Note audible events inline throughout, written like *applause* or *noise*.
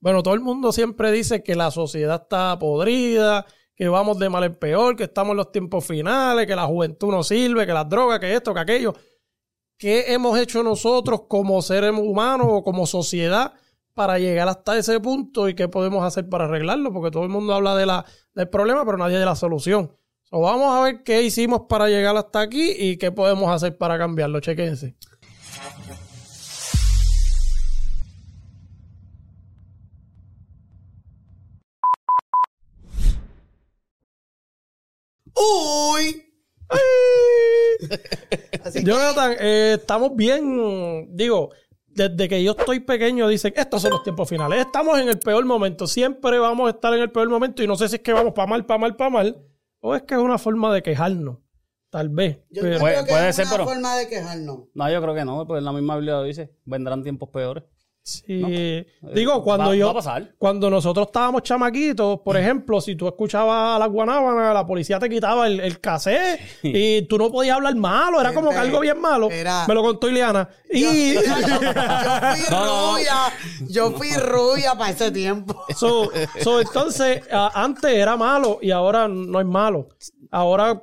Bueno, todo el mundo siempre dice que la sociedad está podrida, que vamos de mal en peor, que estamos en los tiempos finales, que la juventud no sirve, que las drogas, que esto, que aquello. ¿Qué hemos hecho nosotros como seres humanos o como sociedad para llegar hasta ese punto y qué podemos hacer para arreglarlo? Porque todo el mundo habla de la, del problema, pero nadie de la solución. So, vamos a ver qué hicimos para llegar hasta aquí y qué podemos hacer para cambiarlo. Chequense. ¡Uy! Así Jonathan, eh, estamos bien, digo, desde que yo estoy pequeño dicen, estos son los tiempos finales, estamos en el peor momento, siempre vamos a estar en el peor momento y no sé si es que vamos para mal, para mal, para mal, o es que es una forma de quejarnos, tal vez. Yo pero- creo Puede- que puede es ser, una pero- forma de quejarnos. No, yo creo que no, pues la misma Biblia lo dice, vendrán tiempos peores. Sí. Digo, cuando va- yo. va a pasar. Cuando nosotros estábamos chamaquitos, por ejemplo, si tú escuchabas a la guanábana, la policía te quitaba el, el cassette y tú no podías hablar malo, era como que algo bien malo. Era- Me lo contó Ileana. Y. Yo, *laughs* yo fui No, rubia. Yo fui rubia para ese tiempo. So, so, entonces, antes era malo y ahora no es malo. Ahora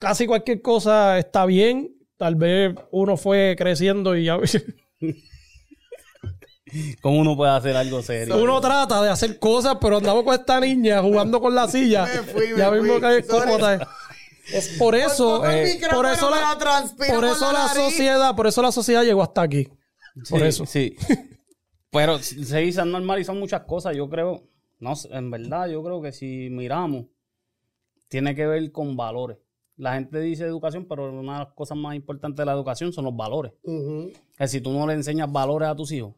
casi cualquier cosa está bien. Tal vez uno fue creciendo y ya- *laughs* ¿Cómo uno puede hacer algo serio? uno trata de hacer cosas, pero andamos con esta niña jugando con la *laughs* silla. Me fui, me ya mismo que. Es por eso, poco el eh, por eso la, por eso la sociedad, por eso la sociedad llegó hasta aquí. Por Sí, eso. Sí. *laughs* Pero se se han normalizado muchas cosas. Yo creo, no sé, en verdad, yo creo que si miramos, tiene que ver con valores. La gente dice educación, pero una de las cosas más importantes de la educación son los valores. Que si tú no le enseñas valores a tus hijos,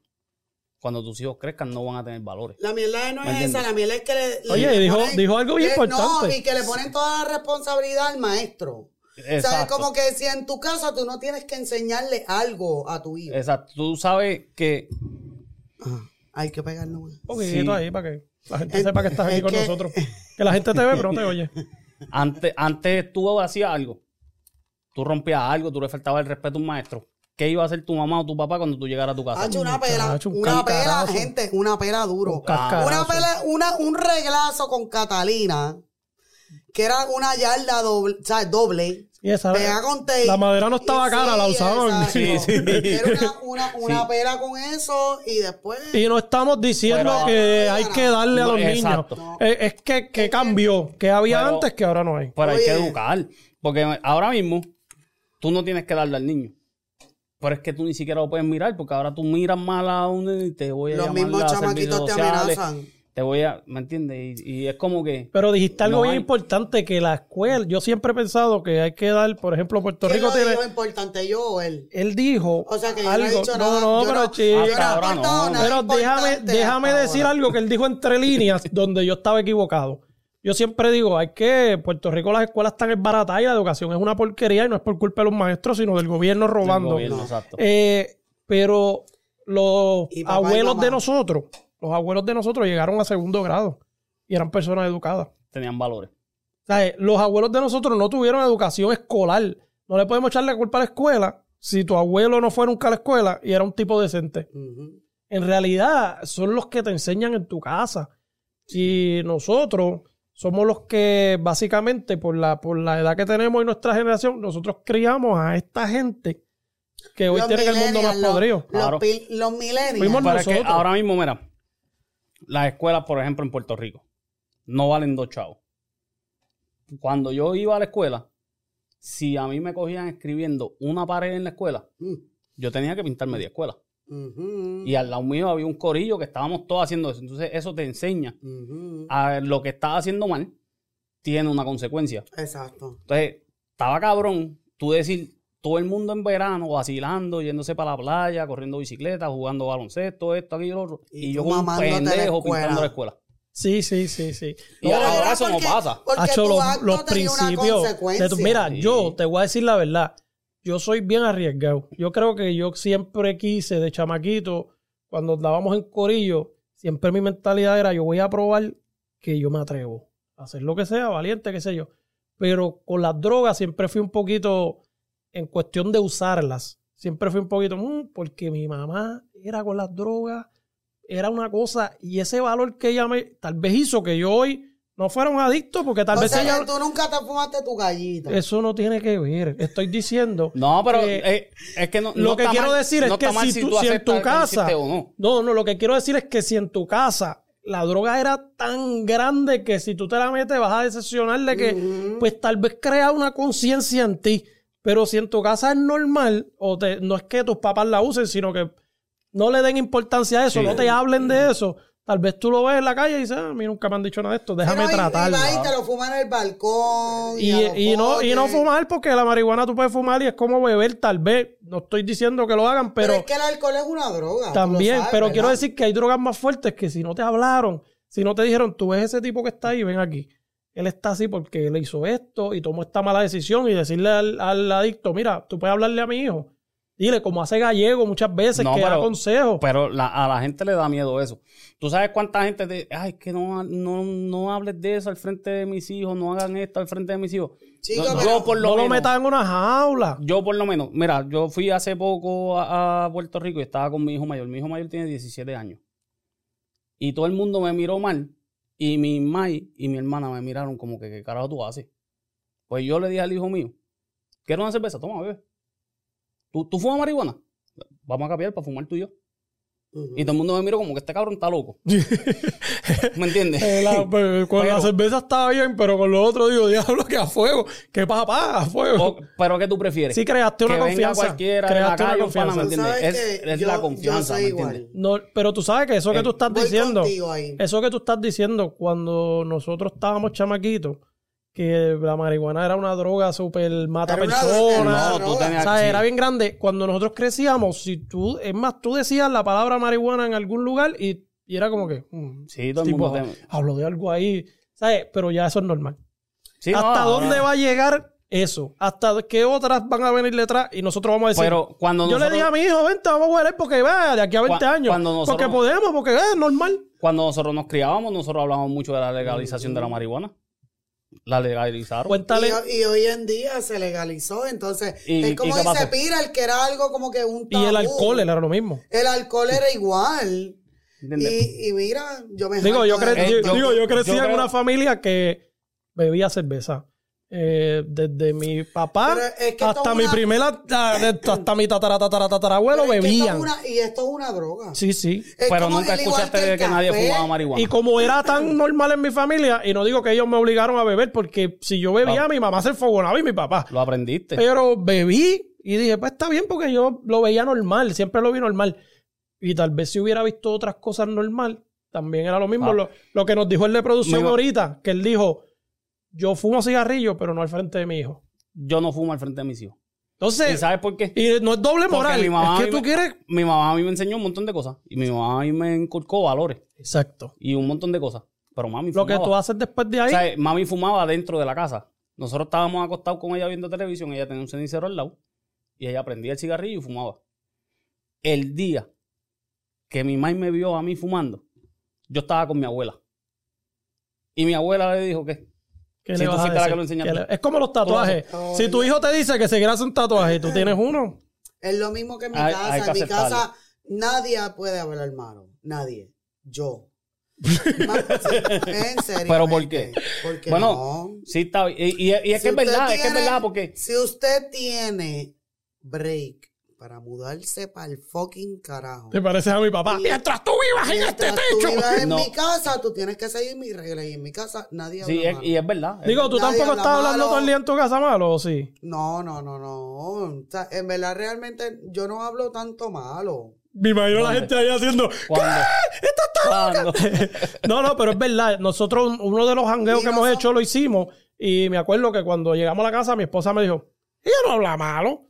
cuando tus hijos crezcan no van a tener valores. La mierda no ¿Me es entiendes? esa, la mierda es que le. le Oye, dijo- ponen- dijo algo bien que- importante. No, y que le ponen toda la responsabilidad al maestro. ¿Sabes? Exacto. Como que si en tu casa tú no tienes que enseñarle algo a tu hijo. Exacto. Tú sabes que Ajá. Hay que pegarlo. Un poquito Sí. ahí para que la gente Es- sepa que estás aquí es con que- nosotros. Que la gente te ve, pero no te *laughs* oye. antes, antes tú hacías algo, tú rompías algo, tú le faltabas el respeto a un maestro. ¿Qué iba a hacer tu mamá o tu papá cuando tú llegaras a tu casa? Hacho, una pela, un una pela, gente, una pela duro. Un. Una pela, una, un reglazo con Catalina, que era una yarda doble, ¿sabes? Doble. Y esa, Pega con tape. la madera no estaba Y cara, la usaban. Sí, sí. Era una, una, *laughs* una pela con eso y después. Y no estamos diciendo Pero- que hay que darle a No, los exacto. niños. Eh, es que, que cambió. Que había Pero- antes que ahora no hay. Pero hay que educar. Porque ahora mismo tú no tienes que darle al niño. Pero es que tú ni siquiera lo puedes mirar porque ahora tú miras mal a uno y te voy a Los llamar mismos a chamaquitos te sociales, amenazan. Te voy a, ¿me entiendes? Y, y es como que Pero dijiste algo No bien hay. importante, que la escuela, yo siempre he pensado que hay que dar, por ejemplo, Puerto ¿Quién Rico lo tiene, dijo importante, yo o él? él dijo O sea que yo no algo, he dicho no, nada. no, yo pero no, chico, yo no he Ahora aportado no. nada pero déjame, importante déjame hasta decir ahora. algo que él dijo entre líneas, donde yo estaba equivocado. Yo siempre digo, hay que, Puerto Rico las escuelas están esbaratadas y la educación es una porquería y no es por culpa de los maestros, sino del gobierno robando. el gobierno, exacto. Eh, pero los abuelos de nosotros, los abuelos de nosotros llegaron a segundo grado y eran personas educadas. tenían valores. O sea, eh, los abuelos de nosotros no tuvieron educación escolar. No le podemos echar la culpa a la escuela si tu abuelo no fue nunca a la escuela y era un tipo decente. En realidad, son los que te enseñan en tu casa. Y nosotros somos los que, básicamente, por la, por la edad que tenemos y nuestra generación, nosotros criamos a esta gente que hoy Los tiene el mundo más los- podrido. Los, Claro. pil- los millennials. Que ahora mismo, mira, las escuelas, por ejemplo, en Puerto Rico, no valen dos chavos. Cuando yo iba a la escuela, si a mí me cogían escribiendo una pared en la escuela, Mm. yo tenía que pintar media escuela. Y al lado mío había un corillo que estábamos todos haciendo eso. Entonces, eso te enseña a lo que estás haciendo mal, tiene una consecuencia. Exacto. Entonces, estaba cabrón tú decir todo el mundo en verano vacilando, yéndose para la playa, corriendo bicicleta, jugando baloncesto, esto, aquello, lo otro. Y yo como un pendejo pintando la escuela. Sí, sí, sí, sí. Y ahora eso no pasa. Porque Hacho, los, principios. de consecuencia. tu- mira, Sí. yo te voy a decir la verdad. Yo soy bien arriesgado. Yo creo que yo siempre quise de chamaquito, cuando andábamos en Corillo, siempre mi mentalidad era: yo voy a probar que yo me atrevo a hacer lo que sea, valiente, qué sé yo. Pero con las drogas siempre fui un poquito, en cuestión de usarlas, siempre fui un poquito, "Mm, porque mi mamá era con las drogas era una cosa, y ese valor que ella me, tal vez hizo que yo hoy no fuera un adicto, porque tal O vez sea, ella... que tú nunca te fumaste tu gallita. Eso no tiene que ver. Estoy diciendo. *laughs* No, pero que eh, es que no. lo no que quiero mal- decir es no que si, tú, si en tu casa. no. No, no, lo que quiero decir es que si en tu casa la droga era tan grande que si tú te la metes vas a decepcionar de que, pues tal vez crea una conciencia en ti. Pero si en tu casa es normal, o te, no es que tus papás la usen, sino que no le den importancia a eso, Sí. no te hablen de eso. Tal vez tú lo ves en la calle y dices, ah, a mí nunca me han dicho nada de esto, déjame y- tratarlo. Y, te lo fuma en el balcón. Y, no, y no fumar porque la marihuana tú puedes fumar y es como beber, tal vez. No estoy diciendo que lo hagan, Pero, pero, es que el alcohol es una droga. también. sabes, pero ¿verdad? quiero decir que hay drogas más fuertes que si no te hablaron, si no te dijeron, tú ves ese tipo que está ahí, ven aquí. Él está así porque él hizo esto y tomó esta mala decisión y decirle al, al adicto, mira, tú puedes hablarle a mi hijo. Dile, como hace Gallego muchas veces, No, que da consejos. Pero la- a la gente le da miedo eso. ¿Tú sabes cuánta gente te... Ay, que no, no, no hables de eso al frente de mis hijos, no hagan esto al frente de mis hijos. Chico, No, yo por lo no lo menos... metas en una jaula. Yo por lo menos, mira, yo fui hace poco a, a Puerto Rico y estaba con mi hijo mayor. Mi hijo mayor tiene 17 años. Y todo el mundo me miró mal. Y mi mai y mi hermana me miraron como que, ¿qué carajo tú haces? Pues yo le dije al hijo mío, ¿quieres una cerveza? Toma, bebé. ¿Tú, ¿Tú fumas marihuana? Vamos a cambiar para fumar tú y yo. Y todo el mundo me miró como que este cabrón está loco. *laughs* ¿Me entiendes? Eh, la- *laughs* pues, con la Pero- cerveza estaba bien, pero con lo otro digo, diablo, que a fuego. Que papá, a fuego. O- ¿Pero qué tú prefieres? Sí, creaste una que venga confianza. cualquiera la creaste una un pana, confianza. ¿me entiendes? Es- que es yo- la confianza, Yo soy ¿me igual. entiendes? No, pero tú sabes que eso que Eh, tú estás diciendo, ahí. eso que tú estás diciendo, cuando nosotros estábamos chamaquitos, que la marihuana era una droga súper mata Era personas. una No, tú tenías- o sea, sí. era bien grande. Cuando nosotros crecíamos, si tú, es más, tú decías la palabra marihuana en algún lugar y, y era como que, mm, Sí, todo el mundo te- hablo de algo ahí, ¿sabes? Pero ya eso es normal. Sí, ¿Hasta dónde va a llegar eso? ¿Hasta qué otras van a venir detrás? Y nosotros vamos a decir, Pero cuando yo le nosotros, dije a mi hijo, vente, vamos a huele porque va, de aquí a 20 Cu- años. cuando nosotros- porque podemos, porque es normal. cuando nosotros nos criábamos, nosotros hablábamos mucho de la legalización de la marihuana. La legalizaron. Cuéntale. Y, y hoy en día se legalizó, entonces ¿Y- es como dice? Pira, el que era algo como que un Y el tabú. alcohol era lo mismo. El alcohol era igual. Y, y mira, yo me Digo, yo, cre- Eh, yo- digo, yo crecí yo en creo- una familia que bebía cerveza. Eh, desde mi papá es que hasta mi una- primera, *coughs* ah, hasta mi tatara, tatara, tatarabuelo Pero es que bebían. una- y esto es una droga. Sí, sí. Es Pero nunca escuchaste de que nadie fumaba marihuana. Y como era tan *coughs* normal en mi familia, y no digo que ellos me obligaron a beber, porque si yo bebía, Ah. mi mamá se enfogonaba y mi papá. Lo aprendiste. Pero bebí y dije, pues está bien porque yo lo veía normal, siempre lo vi normal. Y tal vez si hubiera visto otras cosas normal, también era lo mismo. Ah. Lo, lo que nos dijo el de producción ahorita, que él dijo, yo fumo cigarrillo, pero no al frente de mi hijo. Yo no fumo al frente de mis hijos. ¿Y Entonces, sabes por qué? y no es doble moral, mi mamá es que tú me- quieres... Mi mamá a mí me enseñó un montón de cosas. Y mi mamá a mí me inculcó valores. Exacto. Y un montón de cosas. Pero mami Lo que fumaba. tú haces después de ahí, O sea, mami fumaba dentro de la casa. Nosotros estábamos acostados con ella viendo televisión, ella tenía un cenicero al lado y ella prendía el cigarrillo y fumaba. El día que mi mamá me vio a mí fumando, yo estaba con mi abuela. Y mi abuela le dijo que ¿qué si le tú vas a fuiste la decir? que lo enseñaste. ¿Qué le- Es como los tatuajes. Oh, si tu hijo te dice que se quiere hacer un tatuaje y tú tienes uno, Es lo mismo que en mi Hay- casa. hay que en mi casa nadie puede hablar malo. Nadie. Yo. *laughs* En serio. ¿Pero por qué? Porque Bueno, no. sí está. Y, y- y es Si que es verdad, es que es verdad porque Si usted tiene break para mudarse para el fucking carajo. te pareces a mi papá. Y- Mientras tú vivas en este Mientras tú techo. vivas en No. mi casa, tú tienes que seguir mis reglas. Y en mi casa nadie habla sí, es- malo. y es verdad. es Digo, ¿tú Nadie tampoco habla estás hablando todo el día en tu casa malo o sí? No, no, no, no. O sea, en verdad, realmente, yo no hablo tanto malo. Me imagino la gente ahí haciendo. ¿Cuándo? ¿Cuándo? *laughs* No, no, pero es verdad. Nosotros, uno de los jangueos que hemos hecho lo hicimos. Y me acuerdo que cuando llegamos a la casa, mi esposa me dijo: Ella no habla malo.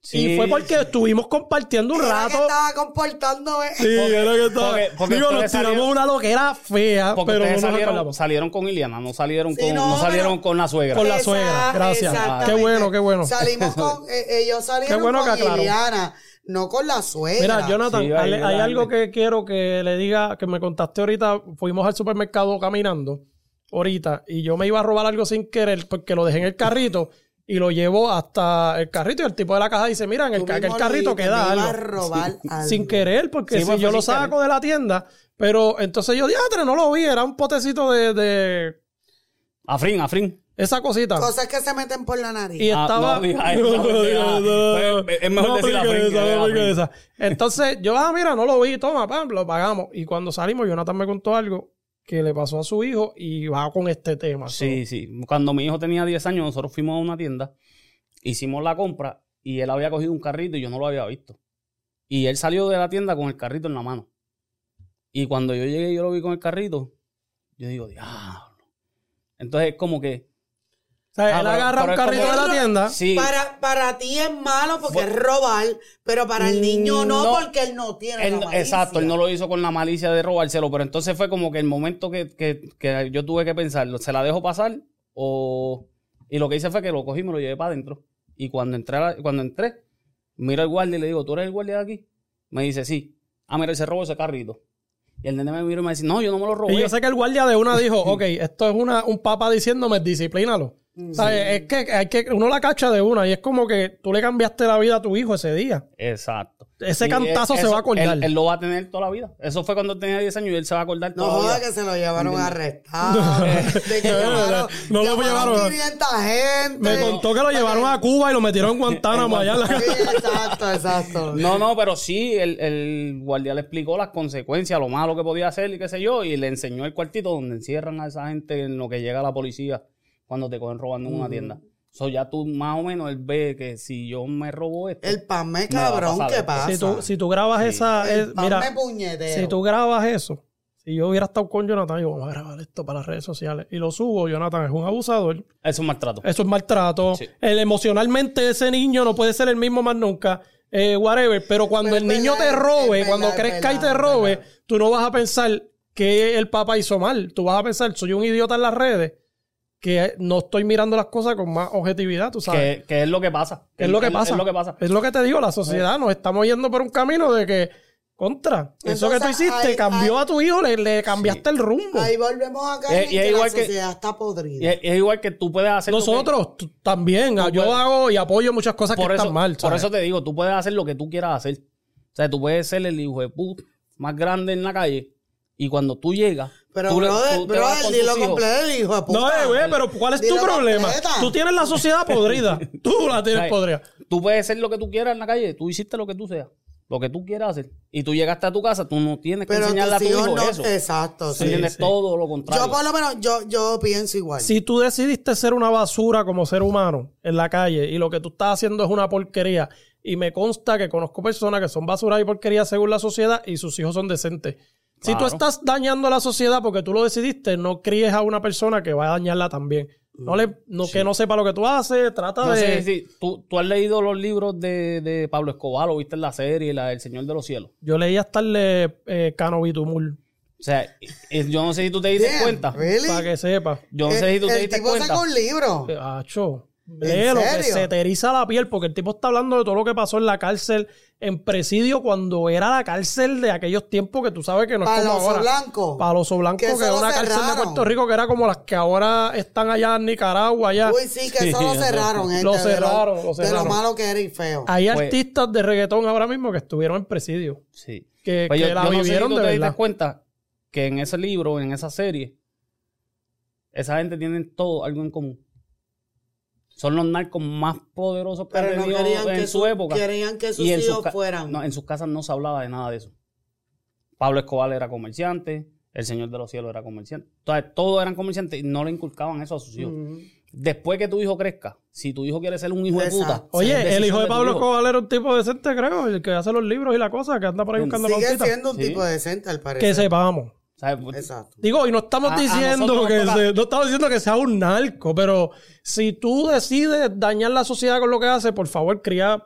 Sí. Y fue porque estuvimos compartiendo un Era que rato. estaba comportándome. Sí, era que estaba. porque- porque Digo, nos tiramos una loquera fea, Porque pero no ustedes salieron, con Iliana, no salieron Sí, con, no, no, salieron pero- con la suegra. Con la Esa- suegra, gracias. Qué bueno, qué bueno. Salimos con. *laughs* eh, ellos salieron Qué bueno con que. Liliana, no con la suegra. Mira, Jonathan, Sí, hay, hay algo que quiero que le diga, que me contaste ahorita. Fuimos al supermercado caminando, ahorita, y yo me iba a robar algo sin querer porque lo dejé en el carrito. Y lo llevo hasta el carrito y el tipo de la caja dice, mira, en el, ca- aquel carrito queda algo. a robar algo. Sin querer, porque Sí, si pues, yo lo saco querer. de la tienda, pero entonces yo, diatre, no lo vi, era un potecito de, de Afrin, Afrin. esa cosita. Cosas que se meten por la nariz. Y Ah, estaba. *laughs* pues, es mejor no decir. Entonces, yo, ah, mira, no lo vi, toma, pam, lo pagamos. Y cuando salimos, Jonathan me contó algo que le pasó a su hijo y va con este tema. Sí, sí. Cuando mi hijo tenía 10 años, nosotros fuimos a una tienda, hicimos la compra y él había cogido un carrito y yo no lo había visto. Y él salió de la tienda con el carrito en la mano. Y cuando yo llegué yo lo vi con el carrito, yo digo, diablo. Entonces es como que... Sea, Ah, él pero- agarra pero un es carrito como- de la tienda. Sí, Para, para ti es malo porque Bueno. es robar, pero para el niño no, No. porque él no tiene Él- la malicia. exacto, él no lo hizo con la malicia de robárselo, pero entonces fue como que el momento que, que- que yo tuve que pensarlo, ¿se la dejo pasar? O... Y lo que hice fue que lo cogí y me lo llevé para adentro. Y cuando entré, a la- cuando entré, miro al guardia y le digo, ¿tú eres el guardia de aquí? Me dice, sí. Ah, mira, él se robó ese carrito. Y el nene me miró y me dice, no, yo no me lo robé. Y yo sé que el guardia de una dijo, *laughs* ok, esto es una, un papa diciéndome, disciplínalo. Mm, O sea, es que hay que, uno la cacha de una y es como que tú le cambiaste la vida a tu hijo ese día. Exacto. Ese Y cantazo se eso- va a acordar. Él, él lo va a tener toda la vida. Eso fue cuando tenía 10 años y él se va a acordar No toda la joda vida. que se lo llevaron arrestado. de que *laughs* No, no lo llevaron. 500 gente. Me contó que lo llevaron a Cuba y lo metieron en Guantánamo *laughs* allá en la Sí, exacto, exacto. No, no, pero sí, el, el guardia le explicó las consecuencias, lo malo que podía hacer y qué sé yo, y le enseñó el cuartito donde encierran a esa gente en lo que llega la policía cuando te cogen robando en una tienda. So ya tú más o menos él ve que si yo me robo esto, El pan me cabrón, ¿qué pasa? Si tú, si tú grabas esa, El es- pan mira, me puñetero. si tú grabas eso, si yo hubiera estado con Jonathan, yo vamos a grabar esto para las redes sociales y lo subo, Jonathan es un abusador, eso es un maltrato. eso es maltrato, Sí. el, emocionalmente ese niño no puede ser el mismo más nunca, eh, whatever, pero cuando Pero el niño verdad, te robe, verdad, cuando crezca y te robe, verdad. tú no vas a pensar que el papá hizo mal, tú vas a pensar, soy un idiota en las redes, que no estoy mirando las cosas con más objetividad, tú sabes. Que, que es lo que pasa. Es lo que pasa. Es lo que pasa. Es lo que te digo, la sociedad nos estamos yendo por un camino de que, contra, eso que tú hiciste cambió a tu hijo, le, le cambiaste el rumbo. Ahí volvemos a Eh, caer y en es que igual la que- sociedad está podrida. Y es, es igual que tú puedes hacer. lo que- Nosotros tú- también, ah, yo puedes- hago y apoyo muchas cosas por que eso, están mal. por ¿sabes? eso te digo, tú puedes hacer lo que tú quieras hacer. O sea, tú puedes ser el hijo de puta más grande en la calle y cuando tú llegas. Pero, tú brother, tú vas con el hijo de puta. No, eh, güey, pero ¿cuál es tu problema? completa. Tú tienes la sociedad podrida. *laughs* Tú la tienes podrida. Tú puedes ser lo que tú quieras en la calle. Tú hiciste lo que tú seas. Lo que tú quieras hacer. Y tú llegaste a tu casa, tú no tienes que Pero enseñarle a tu hijo no, eso. exacto, ¿Sí sí. ¿Entiendes? sí. Todo lo contrario. Yo por lo menos, yo, yo pienso igual. Si tú decidiste ser una basura como ser humano en la calle y lo que tú estás haciendo es una porquería, y me consta que conozco personas que son basura y porquería según la sociedad y sus hijos son decentes. Si tú estás dañando a la sociedad porque tú lo decidiste, no críes a una persona que va a dañarla también. No le, no, Que no sepa lo que tú haces, trata No de... sé si tú, tú has leído los libros de, de Pablo Escobar o viste en la serie, la El Señor de los Cielos. Yo leí hasta el de eh, Cano Bitumul, O sea, eh, yo no sé si tú te diste cuenta. really? para que sepa. Yo no sé si tú el, te el diste tipo cuenta. sacó un libro. Eh, Acho, léelo, que se te eriza la piel, porque el tipo está hablando de todo lo que pasó en la cárcel, en presidio, cuando era la cárcel de aquellos tiempos que tú sabes que no es como Paloso ahora. Blanco. Paloso Blanco, Que era lo una cárcel de cerraron. Puerto Rico que era como las que ahora están allá en Nicaragua, allá. Uy, sí, que Sí, eso lo eso- cerraron, gente. Lo de cerraron, lo De lo cerraron. malo que era y feo. Hay Pues- artistas de reggaetón ahora mismo que estuvieron en presidio. Sí. Que, Pues que yo, la yo no sé si vivieron tú de te cuenta que en ese libro, en esa serie, esa gente tiene todo algo en común. Son los narcos más poderosos que Pero han no querían en que su su- época. querían que sus Y en sus hijos fueran. No, en sus casas no se hablaba de nada de eso. Pablo Escobar era comerciante, el Señor de los Cielos era comerciante. Entonces, todos eran comerciantes y no le inculcaban eso a sus hijos. Mm. Después que tu hijo crezca, si tu hijo quiere ser un hijo de puta. Oye, el hijo de Pablo. Escobar era un tipo decente, creo, el que hace los libros y la cosa, que anda por ahí buscando Sigue siendo un Sí. tipo decente, al parecer. Que sepamos. ¿Sabes? Exacto. Digo, y no estamos A- diciendo que se- no estamos diciendo que sea un narco, pero si tú decides dañar la sociedad con lo que hace, por favor, cría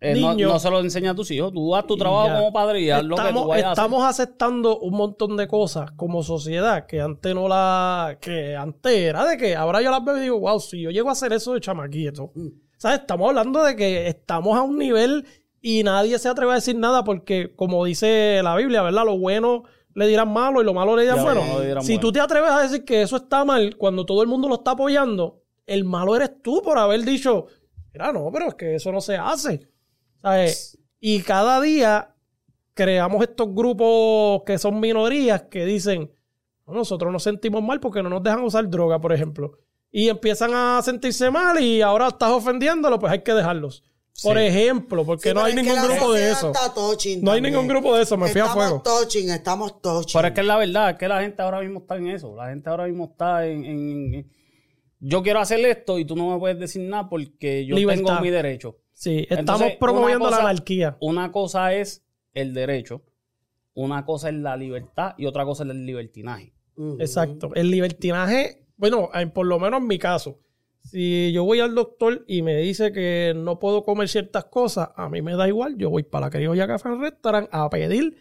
eh, no, niño. no se lo enseña a tus hijos. Tú haz tu trabajo ya. como padre y haz lo que tú estamos, vayas a hacer. estamos aceptando un montón de cosas como sociedad que antes no la que antes era de que ahora yo las veo y digo wow si yo llego a hacer eso de chamaquito Mm. sabes estamos hablando de que estamos a un nivel y nadie se atreve a decir nada porque como dice la Biblia verdad lo bueno le dirán malo y lo malo le dirán bueno dirán si bueno. tú te atreves a decir que eso está mal cuando todo el mundo lo está apoyando el malo eres tú por haber dicho, mira, no, pero es que eso no se hace. ¿Sabes? Y cada día creamos estos grupos que son minorías que dicen, "No, nosotros nos sentimos mal porque no nos dejan usar droga, por ejemplo. Y empiezan a sentirse mal y ahora estás ofendiéndolo, pues hay que dejarlos. Por Sí. ejemplo, porque Sí, no hay es que ningún grupo de eso. está touching No hay también. ningún grupo de eso, me fui a estamos fuego. touching, estamos touching. Pero es que es la verdad, es que la gente ahora mismo está en eso. La gente ahora mismo está en... en- en- yo quiero hacer esto y tú no me puedes decir nada porque yo Libertad. tengo mi derecho. Sí, estamos Entonces, promoviendo cosa- la anarquía. Una cosa es el derecho, una cosa es la libertad y otra cosa es el libertinaje. Exacto. El libertinaje, bueno, en- por lo menos en mi caso, si yo voy al doctor y me dice que no puedo comer ciertas cosas, a mí me da igual. Yo voy para la criolla Café Restaurant a pedir.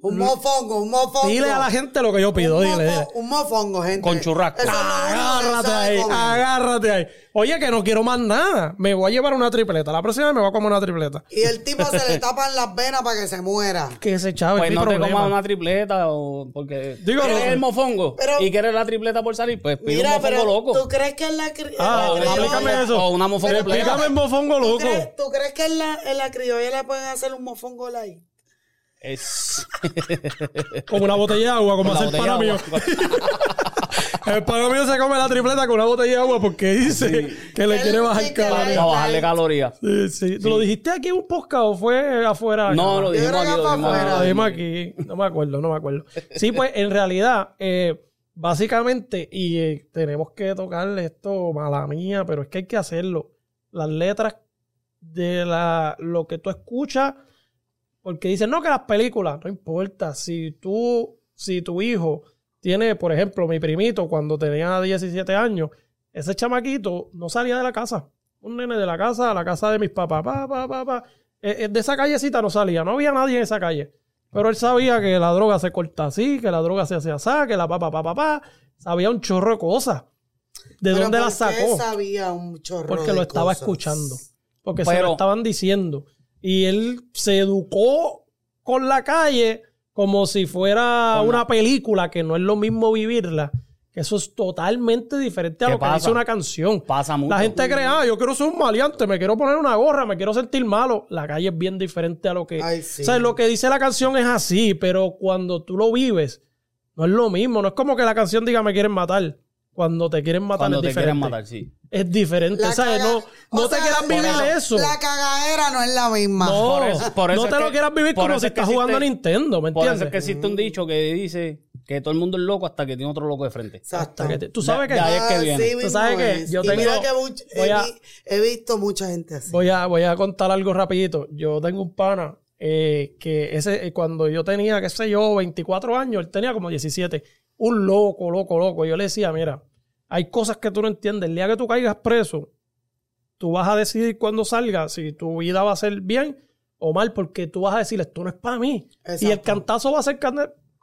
Un mofongo, un mofongo. Dile a la gente lo que yo pido, un, dile, mofo- un mofongo, gente. Con churrasco. Agárrate ahí, agárrate ahí. Oye, que no quiero más nada. Me voy a llevar una tripleta. La próxima vez me voy a comer una tripleta. Y el tipo se le tapan las venas para que se muera. *laughs* Que ese chavo Pues es mi no te comas una tripleta o porque Digo, quieres no. el mofongo Pero- y quieres la tripleta por salir, pues pide Mira, un mofongo pero loco. ¿tú crees que en la, cri- Ah, la criolla- explícame eso. O una mofongo. Explícame el mofongo ¿Tú loco. crees, tú crees que en la, en la criolla le pueden hacer un mofongo light? Es... *laughs* Como una botella de agua, como La hace el botella pana de mío. *laughs* El pana mío se come la tripleta con una botella de agua porque dice que le quiere bajar calorías. Para bajarle calorías. Sí, sí. ¿Tú lo dijiste aquí en un podcast o fue afuera? No, lo dijimos aquí, lo fue dijimos afuera. Aquí. dijimos aquí. No me acuerdo, no me acuerdo. Sí, pues en realidad, eh, básicamente, y eh, tenemos que tocarle esto, mala mía, pero es que hay que hacerlo. Las letras de la, lo que tú escuchas, porque dicen, no, que las películas, no importa. Si tú, si tu hijo tiene, por ejemplo, mi primito, cuando tenía 17 años, ese chamaquito no salía de la casa. Un nene de la casa a la casa de mis papás. Pa, pa, pa, pa. Eh, eh, de esa callecita no salía, no había nadie en esa calle. Pero él sabía que la droga se corta así, que la droga se hace así, que la pa, pa, pa, pa, pa. Sabía un chorro de cosas. ¿De ¿Pero dónde la por qué sacó? sabía un chorro Porque de lo estaba cosas? escuchando. Porque se lo estaban diciendo. Y él se educó con la calle como si fuera una película, que no es lo mismo vivirla. Que eso es totalmente diferente a ¿Qué lo que pasa? dice una canción. Pasa mucho. La gente cree, ah, yo quiero ser un maleante, me quiero poner una gorra, me quiero sentir malo. La calle es bien diferente a lo que... Ay, sí. O sea, lo que dice la canción es así, pero cuando tú lo vives, no es lo mismo. No es como que la canción diga me quieren matar. Cuando te quieren matar Cuando es te diferente. quieren matar, sí. Es diferente, La ¿sabes? caga- No, no o te sea, quieras vivir eso. La cagadera no es la misma. No, Por eso- por eso no es te lo que- quieras vivir como si estás jugando a Nintendo, ¿me Por eso entiendes? es que existe un dicho que dice que todo el mundo es loco hasta que tiene otro loco de frente. Exacto. Hasta que te- Tú sabes que... ahí es que Ah, viene. sí Tú sabes que yo Y tengo- mira que much- voy he, a- vi- he visto mucha gente así. Voy a, voy a contar algo rapidito. Yo tengo un pana eh, que ese, eh, cuando yo tenía, qué sé yo, 24 años, él tenía como 17. Un loco, loco, loco. Yo le decía, mira, hay cosas que tú no entiendes. El día que tú caigas preso, tú vas a decidir cuando salgas si tu vida va a ser bien o mal, porque tú vas a decir, esto no es para mí. Y el cantazo va a ser.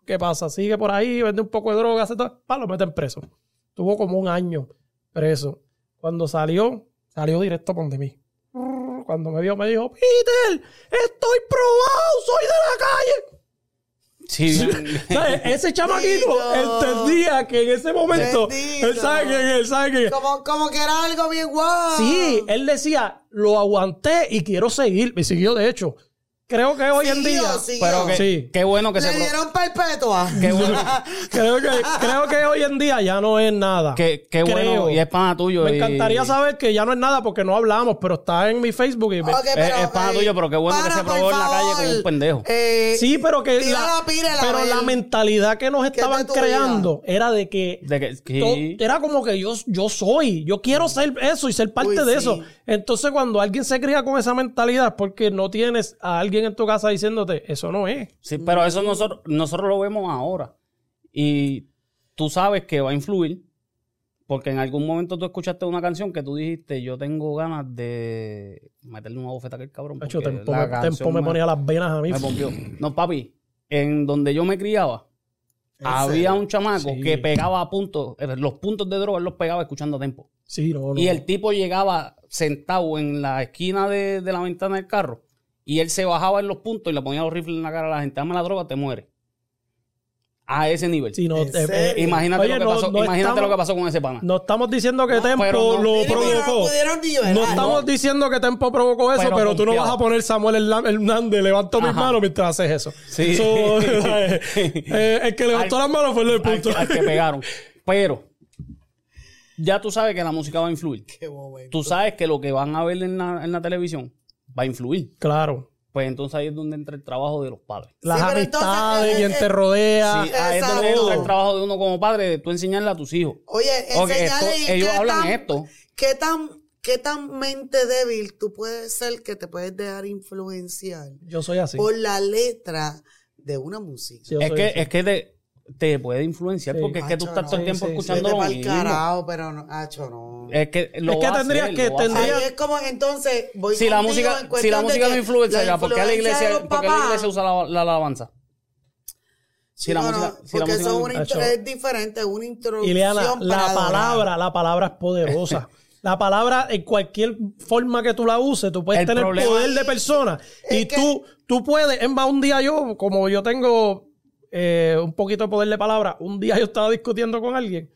¿Qué pasa? Sigue por ahí, vende un poco de droga, hace todo, pa, lo meten preso. Tuvo como un año preso. Cuando salió, salió directo por de mí. Cuando me vio, me dijo, Peter, estoy probado, soy de la calle. Sí. *laughs* ¿Sabes? Ese chamaquito entendía que en ese momento, Bendito. él sabe quién es, él sabe quién es. Como, como que era algo bien guau. Sí, él decía, lo aguanté y quiero seguir. Y siguió, de hecho. Creo que hoy en día. siguió. Pero que, Sí. qué bueno que Le se... pro- dieron perpetua. Qué bueno, *laughs* Creo que, creo que hoy en día ya no es nada. qué, qué bueno. Creo. Y es pana tuyo. Me y- encantaría saber que ya no es nada porque no hablamos, pero está en mi Facebook y me- Ok, pero, es pana eh, tuyo, pero qué bueno que se por probó en la calle con un pendejo. Eh, Sí, pero que tira la, la pila, la pero la mentalidad que nos es de estaban tu creando era de que De que, to- que- era como que yo, yo soy, yo quiero ser eso y ser parte Uy, de sí. eso. Entonces, cuando alguien se cría con esa mentalidad, es porque no tienes a alguien en tu casa diciéndote, eso no es. Sí, pero eso nosotros, nosotros lo vemos ahora. Y tú sabes que va a influir. Porque en algún momento tú escuchaste una canción que tú dijiste, yo tengo ganas de meterle una bofeta a aquel cabrón. De hecho, porque Tempo, la me, canción Tempo me ponía las venas a mí. me. No, papi, en donde yo me criaba, ¿En había serio? un chamaco Sí. que pegaba a puntos, eh, los puntos de droga él los pegaba escuchando tempo. Sí, no, no. Y el tipo llegaba sentado en la esquina de, de la ventana del carro y él se bajaba en los puntos y le ponía los rifles en la cara a la gente. Dame la droga, te muere. a ese nivel. Imagínate, Oye, lo, que no- pasó, no imagínate estamos- lo que pasó con ese pana. No estamos diciendo que Tempo lo provocó. No estamos diciendo que Tempo provocó eso, pero, Pero tú no vas a poner Samuel Hernández, levanto mis manos mientras haces eso. Sí. So, *laughs* *laughs* eh, el que levantó Al- las manos fue el del al, punto. al que pegaron. *laughs* Pero ya tú sabes que la música va a influir. Qué. Tú sabes que lo que van a ver en la, en la televisión va a influir. Claro. Pues entonces ahí es donde entra el trabajo de los padres. Las amistades, eh, quien eh, te rodea. Sí, ahí es donde entra el trabajo de uno como padre, de tú enseñarle a tus hijos. Oye, Ok, enseñale esto- ellos qué hablan tan- esto. ¿Qué tan, ¿Qué tan mente débil tú puedes ser que te puedes dejar influenciar Yo soy así. por la letra de una música? Sí, es que, así. es que te, te puede influenciar Sí. porque es que tú estás todo el tiempo Sí, sí, escuchando Vete lo mismo. carajo, pero no, Acho, no. Es que lo Es que va a tendrías hacer, que- va tendría- es como, entonces, voy Si la música, en si la música no influencia, ya, ¿por qué la iglesia, los por qué la iglesia usa la, la, la alabanza? Si la No, música, si la porque música eso es, no- una es diferente, es una introducción Ileana, para la adorar. palabra, la palabra es poderosa. *laughs* La palabra, en cualquier forma que tú la uses, tú puedes El tener poder de persona. Y que- tú, tú puedes, es más, un día yo, como yo tengo eh, un poquito de poder de palabra, un día yo estaba discutiendo con alguien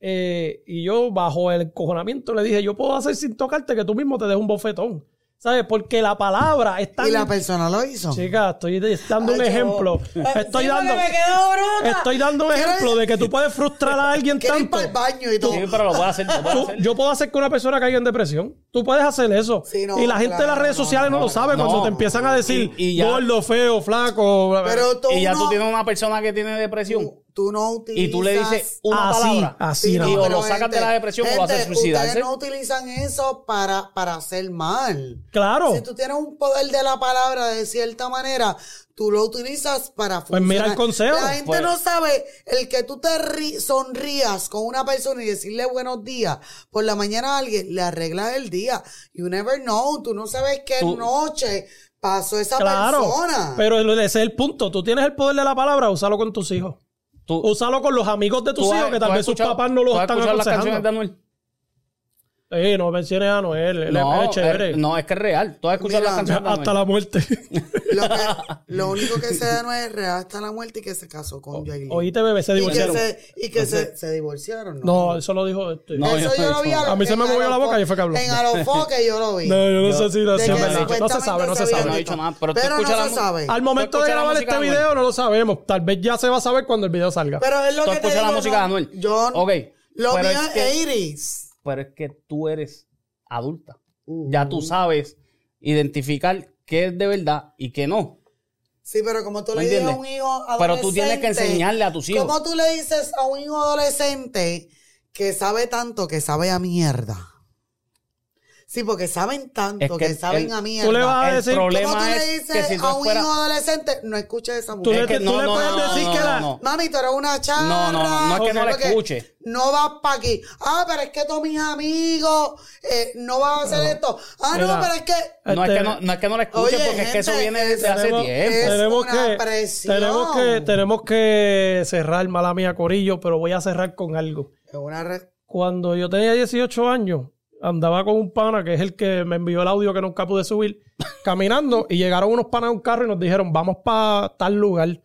eh, y yo, bajo el encojonamiento, le dije: Yo puedo hacer sin tocarte que tú mismo te des un bofetón. ¿Sabes? Porque la palabra es tan. Y la persona lo hizo. Chica, estoy dando un Ay, ejemplo. Ah, Estoy sí, dando. porque me quedo bruta. Estoy dando un ejemplo de que tú puedes frustrar a alguien ir tanto. para el baño y todo. Sí, pero lo puede hacer. Lo Tú- hacer. yo puedo hacer que una persona caiga en depresión. Tú puedes hacer eso. Sí, no, y la gente de las redes no, sociales no, no, lo sabe no. cuando te empiezan a decir Y- y ya- gordo, feo, flaco. Pero tú y ya tú tienes una persona que tiene depresión tú, no utilizas... y tú le dices una así, palabra así no. o lo sacas de la depresión o lo haces suicidarse. Ustedes no utilizan eso para, para hacer mal. Claro. Si tú tienes un poder de la palabra de cierta manera, tú lo utilizas para Pues mira el funcionar. consejo. La gente Pues- no sabe el que tú te ri- sonrías con una persona y decirle buenos días por la mañana a alguien, le arreglas el día. You never know. Tú no sabes qué Tú- noche pasó esa Claro. persona. Pero ese es el punto. Tú tienes el poder de la palabra, úsalo con tus hijos. Úsalo con los amigos de tus hijos que tal vez sus papás no los están escuchado las canciones de aconsejando. Anuel? Eh, no menciones a Noel. Él, No, él es chévere. eh, no, es que es real. Tú has escuchado Mira, las canciones de. Hasta la muerte. *laughs* Lo, que- lo *laughs* único que se da no es real hasta la muerte y que se casó con Yailin. Oíste, bebé, se y que divorciaron. se, y que se, se divorciaron. No, eso lo dijo. este. No, Eso yo- yo lo vi a mí se me movió la boca y fue que habló. En Alofoque yo lo vi. *laughs* No, yo no sé si lo De dicho. No se sabe, no se Yo no he sabe. dicho nada, pero no se sabe. Al momento de grabar este de video no lo sabemos. Tal vez ya se va a saber cuando el video salga. Pero es lo que te escuchas la digo, música de no, Anuel. Yo, Ok, lo mío es 80s. Pero es que tú eres adulta. Ya tú sabes identificar qué es de verdad y qué no. Sí, pero como tú ¿Me le dices a un hijo adolescente... Pero tú tienes que enseñarle a tus hijos. ¿Cómo tú le dices a un hijo adolescente que sabe tanto que sabe a mierda? Sí, porque saben tanto Es que que, saben el- a mierda. Tú le vas a El decir. problema ¿Cómo tú le es que dices si tú a un fueras- hijo adolescente, no escuches esa Tú música? le, Es que tú no, le no, puedes no, decir no, que no, la. no. Mami, tú eres una charra. No, no, no, no es que no la escuche. No vas para aquí. Ah, pero es que todos mis amigos eh, no van a hacer esto. Ah, no, pero es que... No es, Este- que no, no es que no la escuche, Oye, porque es que eso viene desde hace tenemos, tiempo. es tenemos una que, presión. tenemos que tenemos que cerrar, mala mía, Corillo, pero voy a cerrar con algo. Es una re- Cuando yo tenía 18 años, andaba con un pana que es el que me envió el audio que nunca pude subir, *laughs* caminando, y llegaron unos panas a un carro y nos dijeron, vamos para tal lugar.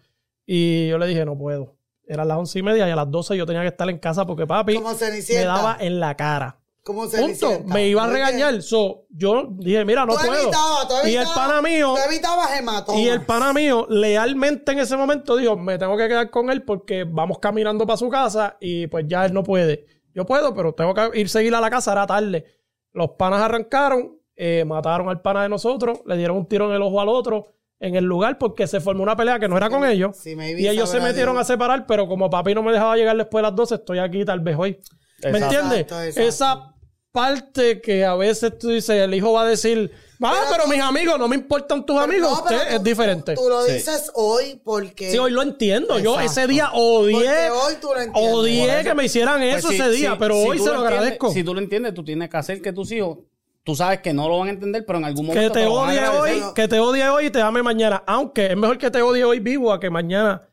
Y yo le dije, no puedo. Eran las once y media y a las 12 yo tenía que estar en casa porque papi me daba en la cara. Como Punto. Cenicienta. Me iba a regañar. So, yo dije, mira, no Tú puedo. evitabas, tú y el pana mío, Tú y el pana mío, lealmente en ese momento dijo, me tengo que quedar con él porque vamos caminando para su casa y pues ya él no puede. Yo puedo, pero tengo que ir seguir a la casa, era tarde. Los panas arrancaron, eh, mataron al pana de nosotros, le dieron un tiro en el ojo al otro en el lugar porque se formó una pelea que no era con ellos. Sí, maybe y ellos se metieron Dios. a separar, pero como papi no me dejaba llegar después de las 12, estoy aquí tal vez hoy. ¿Me entiendes? Exacto. Esa parte que a veces tú dices, el hijo va a decir, ah, Pero pero, tú- mis amigos, no me importan tus amigos, no, usted tú- es diferente. Tú, tú lo Sí. dices hoy porque... Sí, hoy lo entiendo. Yo ese día odié, Porque hoy tú lo entiendes. odié que me hicieran Pues eso ese día, pero si hoy se lo entiendes- agradezco. Si tú lo entiendes, tú tienes que hacer que tus hijos, tú sabes que no lo van a entender, pero en algún que momento te lo van a odie hoy, que te odie hoy y te ame mañana. Aunque es mejor que te odie hoy vivo a que mañana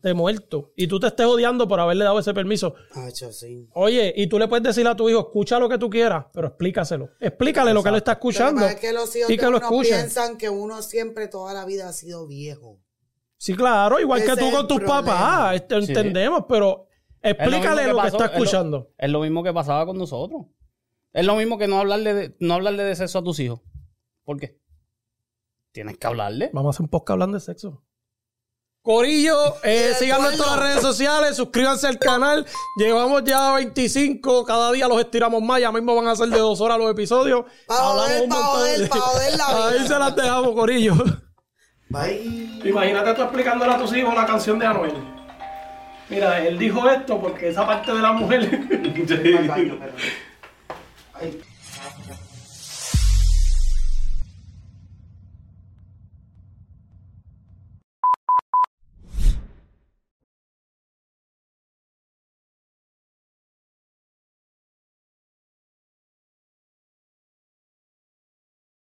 te muerto. Y tú te estés odiando por haberle dado ese permiso. Hacho, sí. Oye, y tú le puedes decir a tu hijo, escucha lo que tú quieras, pero explícaselo. Explícale lo que él está Lo escuchando. pasa es que los hijos y de que lo uno escuche. piensan que uno siempre toda la vida ha sido viejo. Sí, claro, igual Ese que tú con tus problema. papás, este, entendemos, pero explícale lo que, pasó, está es lo- escuchando. Es lo, mismo que pasaba con nosotros. Es lo mismo que no hablarle de, no hablarle de sexo a tus hijos. ¿Por qué? Tienes que hablarle. Vamos a hacer un podcast hablando de sexo. Corillo, eh, síganos en todas las redes sociales, suscríbanse al canal. Llevamos ya 25, cada día los estiramos más. Ya mismo van a ser de dos horas los episodios. Pa' joder, un pa' montón joder la *laughs* vida. Ahí se las dejamos, Corillo. Bye. Imagínate tú explicándole a tus hijos la canción de Anuel. Mira, él dijo esto porque esa parte de la mujer. Ay. *laughs*